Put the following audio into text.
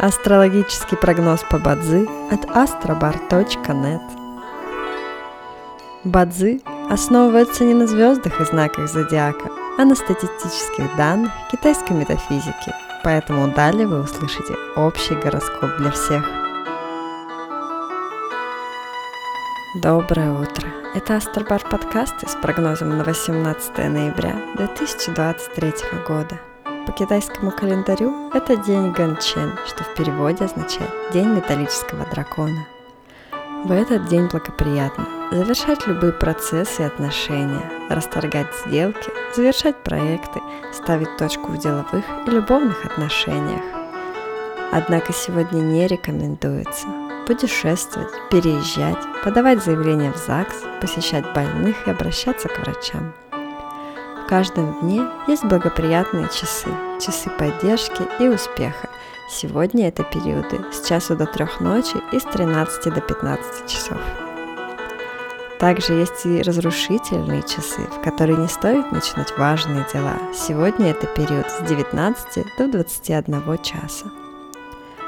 Астрологический прогноз по Бадзи от astrobar.net Бадзи основывается не на звездах и знаках зодиака, а на статистических данных китайской метафизики, поэтому далее вы услышите общий гороскоп для всех. Доброе утро! Это Астробар подкасты с прогнозом на 18 ноября 2023 года. По китайскому календарю это день Ганчен, что в переводе означает «день металлического дракона». В этот день благоприятно завершать любые процессы и отношения, расторгать сделки, завершать проекты, ставить точку в деловых и любовных отношениях. Однако сегодня не рекомендуется путешествовать, переезжать, подавать заявления в ЗАГС, посещать больных и обращаться к врачам – каждом дне есть благоприятные часы, часы поддержки и успеха. Сегодня это периоды с часу до трех ночи и с 13 до 15 часов. Также есть и разрушительные часы, в которые не стоит начинать важные дела. Сегодня это период с 19 до 21 часа.